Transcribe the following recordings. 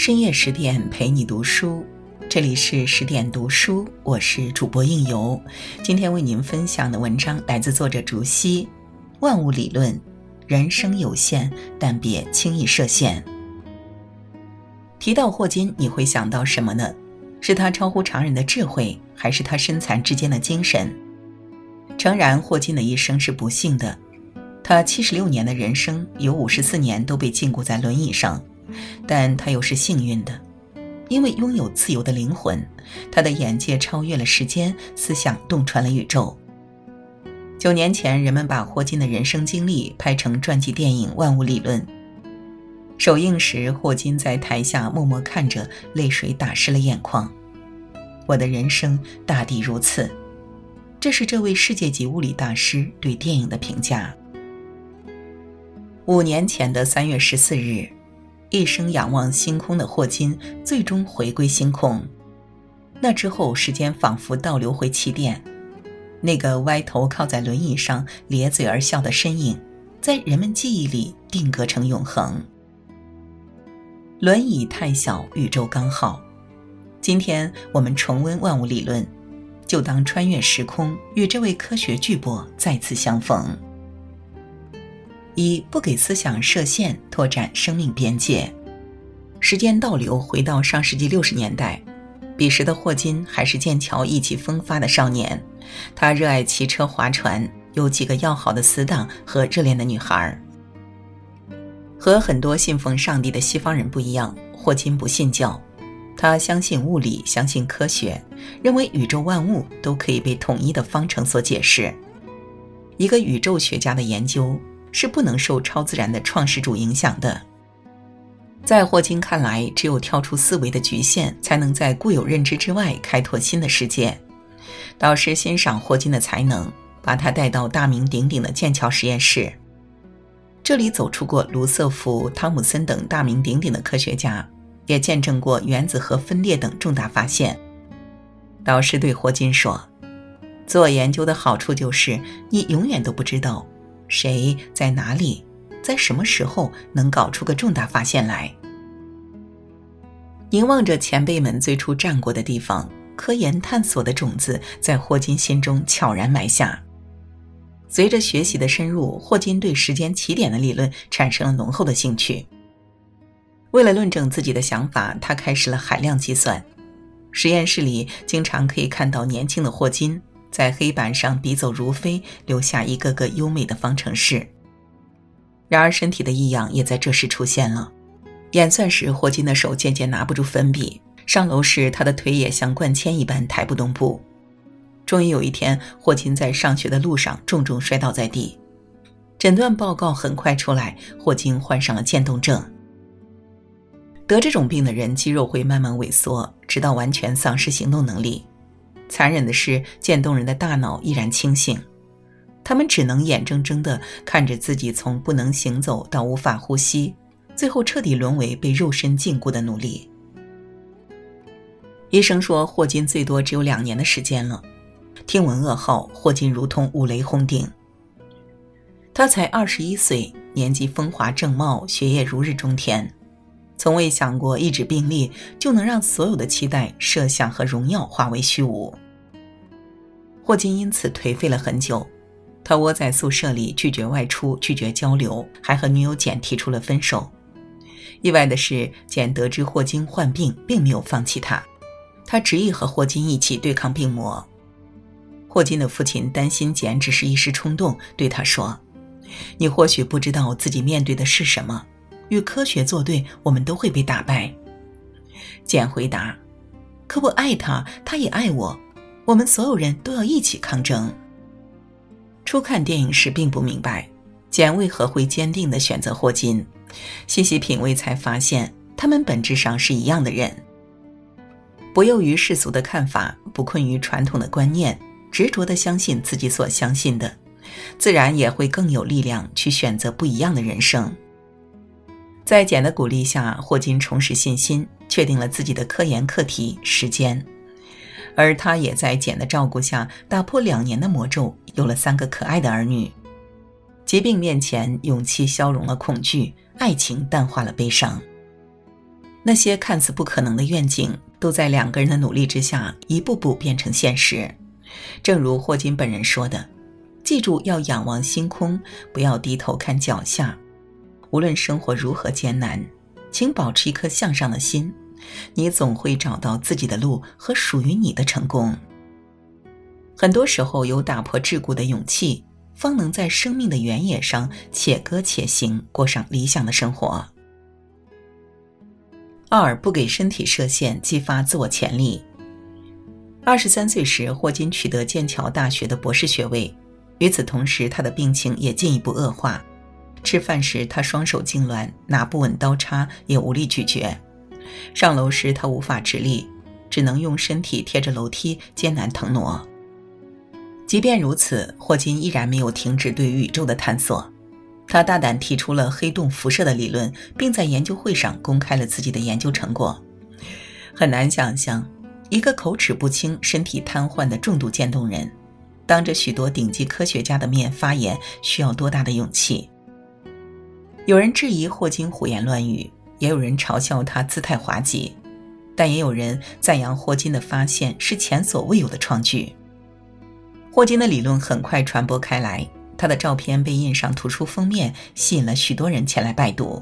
深夜十点陪你读书，这里是十点读书，我是主播应由。今天为您分享的文章来自作者竹溪。万物理论，人生有限，但别轻易设限。提到霍金，你会想到什么呢？是他超乎常人的智慧，还是他身残志坚的精神？诚然，霍金的一生是不幸的，他七十六年的人生有五十四年都被禁锢在轮椅上。但他又是幸运的，因为拥有自由的灵魂，他的眼界超越了时间，思想洞穿了宇宙。九年前，人们把霍金的人生经历拍成传记电影《万物理论》。首映时，霍金在台下默默看着，泪水打湿了眼眶。我的人生大抵如此，这是这位世界级物理大师对电影的评价。五年前的三月十四日。一生仰望星空的霍金，最终回归星空。那之后，时间仿佛倒流回起点，那个歪头靠在轮椅上咧嘴而笑的身影，在人们记忆里定格成永恒。轮椅太小，宇宙刚好。今天我们重温万物理论，就当穿越时空，与这位科学巨擘再次相逢。以不给思想设限，拓展生命边界。时间倒流，回到上世纪六十年代，彼时的霍金还是剑桥意气风发的少年。他热爱骑车、划船，有几个要好的死党和热恋的女孩。和很多信奉上帝的西方人不一样，霍金不信教，他相信物理，相信科学，认为宇宙万物都可以被统一的方程所解释。一个宇宙学家的研究。是不能受超自然的创始主影响的。在霍金看来，只有跳出思维的局限，才能在固有认知之外开拓新的世界。导师欣赏霍金的才能，把他带到大名鼎鼎的剑桥实验室。这里走出过卢瑟福、汤姆森等大名鼎鼎的科学家，也见证过原子核分裂等重大发现。导师对霍金说：“做研究的好处就是，你永远都不知道。”谁在哪里，在什么时候能搞出个重大发现来？凝望着前辈们最初站过的地方，科研探索的种子在霍金心中悄然埋下。随着学习的深入，霍金对时间起点的理论产生了浓厚的兴趣。为了论证自己的想法，他开始了海量计算。实验室里经常可以看到年轻的霍金。在黑板上笔走如飞，留下一个个优美的方程式。然而，身体的异样也在这时出现了。演算时，霍金的手渐渐拿不住粉笔；上楼时，他的腿也像灌铅一般抬不动步。终于有一天，霍金在上学的路上重重摔倒在地。诊断报告很快出来，霍金患上了渐冻症。得这种病的人，肌肉会慢慢萎缩，直到完全丧失行动能力。残忍的是，渐冻人的大脑依然清醒，他们只能眼睁睁地看着自己从不能行走到无法呼吸，最后彻底沦为被肉身禁锢的奴隶。医生说，霍金最多只有两年的时间了。听闻噩耗，霍金如同五雷轰顶。他才二十一岁，年纪风华正茂，学业如日中天。从未想过一纸病历就能让所有的期待、设想和荣耀化为虚无。霍金因此颓废了很久，他窝在宿舍里，拒绝外出，拒绝交流，还和女友简提出了分手。意外的是，简得知霍金患病，并没有放弃他，他执意和霍金一起对抗病魔。霍金的父亲担心简只是一时冲动，对他说：“你或许不知道自己面对的是什么。”与科学作对，我们都会被打败。简回答：“可我爱他，他也爱我，我们所有人都要一起抗争。”初看电影时并不明白，简为何会坚定地选择霍金。细细品味才发现，他们本质上是一样的人。不囿于世俗的看法，不困于传统的观念，执着地相信自己所相信的，自然也会更有力量去选择不一样的人生。在简的鼓励下，霍金重拾信心，确定了自己的科研课题——时间。而他也在简的照顾下，打破两年的魔咒，有了三个可爱的儿女。疾病面前，勇气消融了恐惧，爱情淡化了悲伤。那些看似不可能的愿景，都在两个人的努力之下，一步步变成现实。正如霍金本人说的：“记住要仰望星空，不要低头看脚下。无论生活如何艰难，请保持一颗向上的心，你总会找到自己的路和属于你的成功。”很多时候，有打破桎梏的勇气，方能在生命的原野上且歌且行，过上理想的生活。二不给身体设限，激发自我潜力。二十三岁时，霍金取得剑桥大学的博士学位。与此同时，他的病情也进一步恶化。吃饭时，他双手痉挛，拿不稳刀叉也无力咀嚼；上楼时，他无法直立，只能用身体贴着楼梯，艰难腾挪。即便如此，霍金依然没有停止对宇宙的探索。他大胆提出了黑洞辐射的理论，并在研究会上公开了自己的研究成果。很难想象，一个口齿不清、身体瘫痪的重度渐冻人，当着许多顶级科学家的面发言，需要多大的勇气？有人质疑霍金胡言乱语，也有人嘲笑他姿态滑稽，但也有人赞扬霍金的发现是前所未有的创举。霍金的理论很快传播开来。他的照片被印上图书封面，吸引了许多人前来拜读。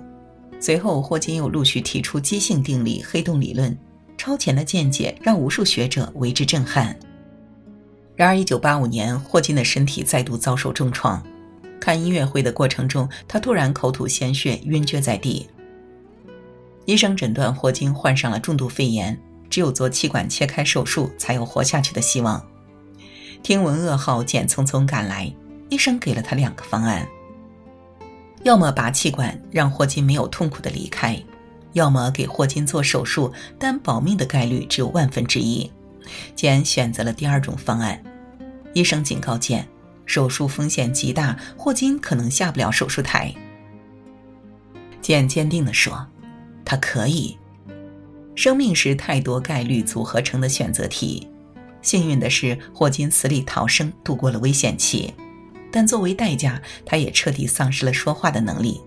随后，霍金又陆续提出基性定理、黑洞理论，超前的见解让无数学者为之震撼。然而，1985年，霍金的身体再度遭受重创。看音乐会的过程中，他突然口吐鲜血，晕厥在地。医生诊断霍金患上了重度肺炎，只有做气管切开手术才有活下去的希望。听闻噩耗，简匆匆赶来。医生给了他两个方案：要么拔气管，让霍金没有痛苦的离开；要么给霍金做手术，但保命的概率只有万分之一。简选择了第二种方案。医生警告简，手术风险极大，霍金可能下不了手术台。简坚定地说：“他可以。生命是太多概率组合成的选择题。幸运的是，霍金死里逃生，度过了危险期。”但作为代价，他也彻底丧失了说话的能力。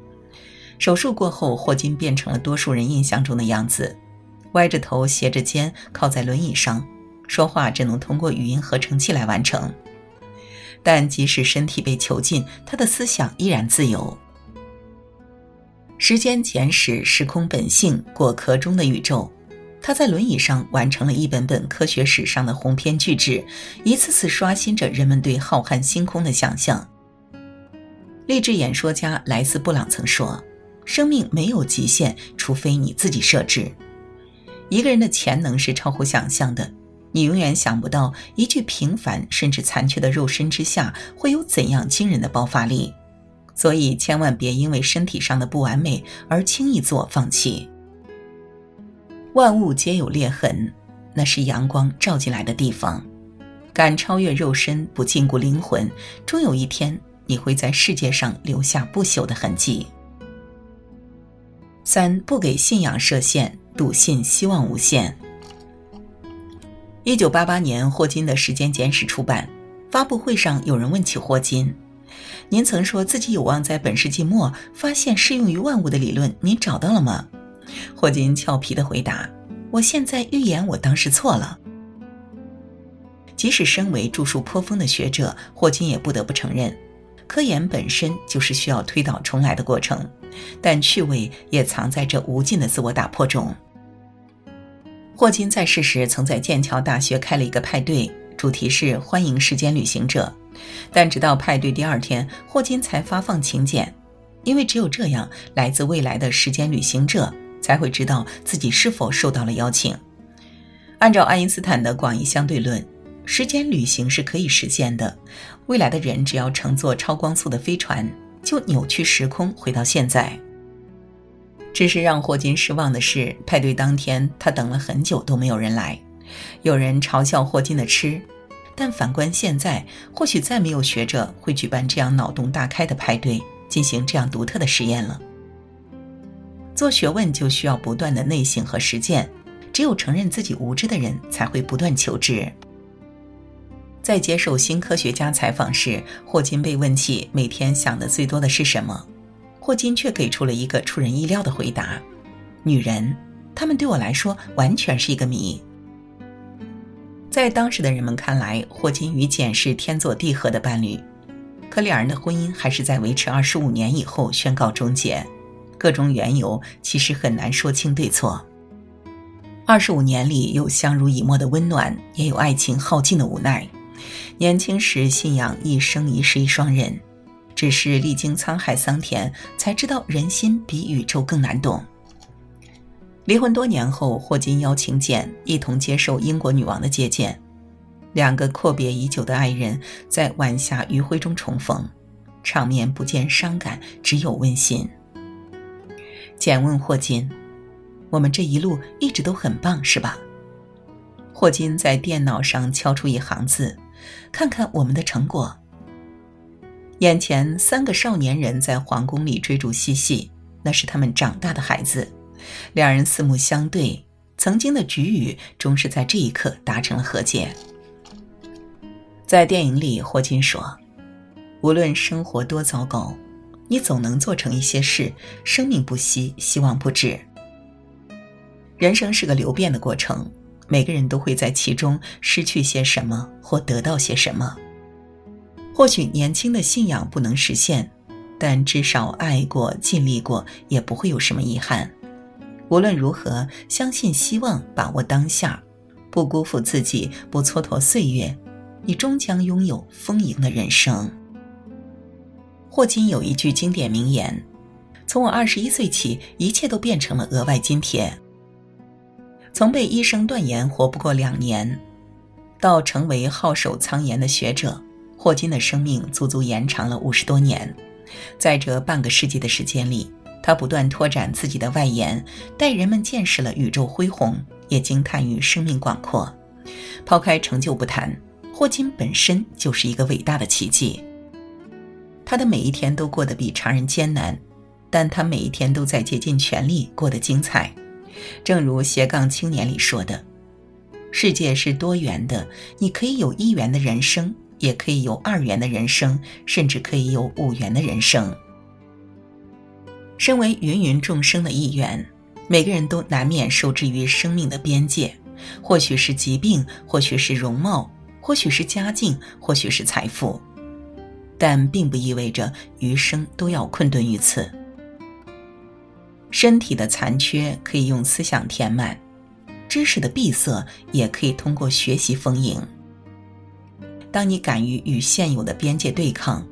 手术过后，霍金变成了多数人印象中的样子，歪着头、斜着肩，靠在轮椅上，说话只能通过语音合成器来完成。但即使身体被囚禁，他的思想依然自由。时间简史、时空本性、果壳中的宇宙。他在轮椅上完成了一本本科学史上的鸿篇巨制，一次次刷新着人们对浩瀚星空的想象。励志演说家莱斯·布朗曾说：“生命没有极限，除非你自己设置。一个人的潜能是超乎想象的，你永远想不到一具平凡甚至残缺的肉身之下会有怎样惊人的爆发力。所以，千万别因为身体上的不完美而轻易做放弃。”万物皆有裂痕，那是阳光照进来的地方。敢超越肉身，不禁锢灵魂，终有一天你会在世界上留下不朽的痕迹。三不给信仰设限，笃信希望无限。一九八八年，霍金的《时间简史》出版，发布会上有人问起霍金：“您曾说自己有望在本世纪末发现适用于万物的理论，您找到了吗？”霍金俏皮地回答：“我现在预言我当时错了。”即使身为著述颇丰的学者，霍金也不得不承认，科研本身就是需要推倒重来的过程，但趣味也藏在这无尽的自我打破中。霍金在世时曾在剑桥大学开了一个派对，主题是欢迎时间旅行者，但直到派对第二天，霍金才发放请柬，因为只有这样，来自未来的时间旅行者。才会知道自己是否受到了邀请。按照爱因斯坦的广义相对论，时间旅行是可以实现的。未来的人只要乘坐超光速的飞船，就扭曲时空回到现在。只是让霍金失望的是，派对当天他等了很久都没有人来。有人嘲笑霍金的痴，但反观现在，或许再没有学者会举办这样脑洞大开的派对，进行这样独特的实验了。做学问就需要不断的内省和实践，只有承认自己无知的人才会不断求知。在接受新科学家采访时，霍金被问起每天想的最多的是什么，霍金却给出了一个出人意料的回答：女人。他们对我来说完全是一个谜。在当时的人们看来，霍金与简是天作地合的伴侣，可两人的婚姻还是在维持二十五年以后宣告终结。各种缘由其实很难说清对错。二十五年里，有相濡以沫的温暖，也有爱情耗尽的无奈。年轻时信仰一生一世一双人，只是历经沧海桑田，才知道人心比宇宙更难懂。离婚多年后，霍金邀请简一同接受英国女王的接见，两个阔别已久的爱人在晚霞余晖中重逢，场面不见伤感，只有温馨。简问霍金：“我们这一路一直都很棒，是吧？”霍金在电脑上敲出一行字：“看看我们的成果。”眼前三个少年人在皇宫里追逐嬉戏，那是他们长大的孩子。两人四目相对，曾经的局语终是在这一刻达成了和解。在电影里，霍金说：“无论生活多糟糕，你总能做成一些事。生命不息，希望不止。人生是个流变的过程，每个人都会在其中失去些什么或得到些什么。或许年轻的信仰不能实现，但至少爱过、尽力过，也不会有什么遗憾。”无论如何，相信希望，把握当下，不辜负自己，不蹉跎岁月，你终将拥有丰盈的人生。霍金有一句经典名言：“从我二十一岁起，一切都变成了额外津贴。”从被医生断言活不过两年，到成为好守苍颜的学者，霍金的生命足足延长了五十多年。在这半个世纪的时间里。他不断拓展自己的外延，带人们见识了宇宙恢宏，也惊叹于生命广阔。抛开成就不谈，霍金本身就是一个伟大的奇迹。他的每一天都过得比常人艰难，但他每一天都在竭尽全力过得精彩。正如《斜杠青年》里说的：“世界是多元的，你可以有一元的人生，也可以有二元的人生，甚至可以有五元的人生。”身为芸芸众生的一员，每个人都难免受制于生命的边界，或许是疾病，或许是容貌，或许是家境，或许是财富，但并不意味着余生都要困顿于此。身体的残缺可以用思想填满，知识的闭塞也可以通过学习丰盈。当你敢于与现有的边界对抗。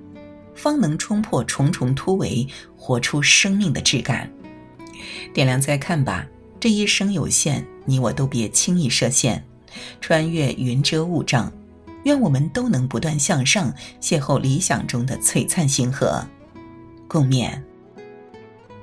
方能冲破重重突围，活出生命的质感。点亮再看吧，这一生有限，你我都别轻易设限。穿越云遮雾障，愿我们都能不断向上，邂逅理想中的璀璨星河。共勉。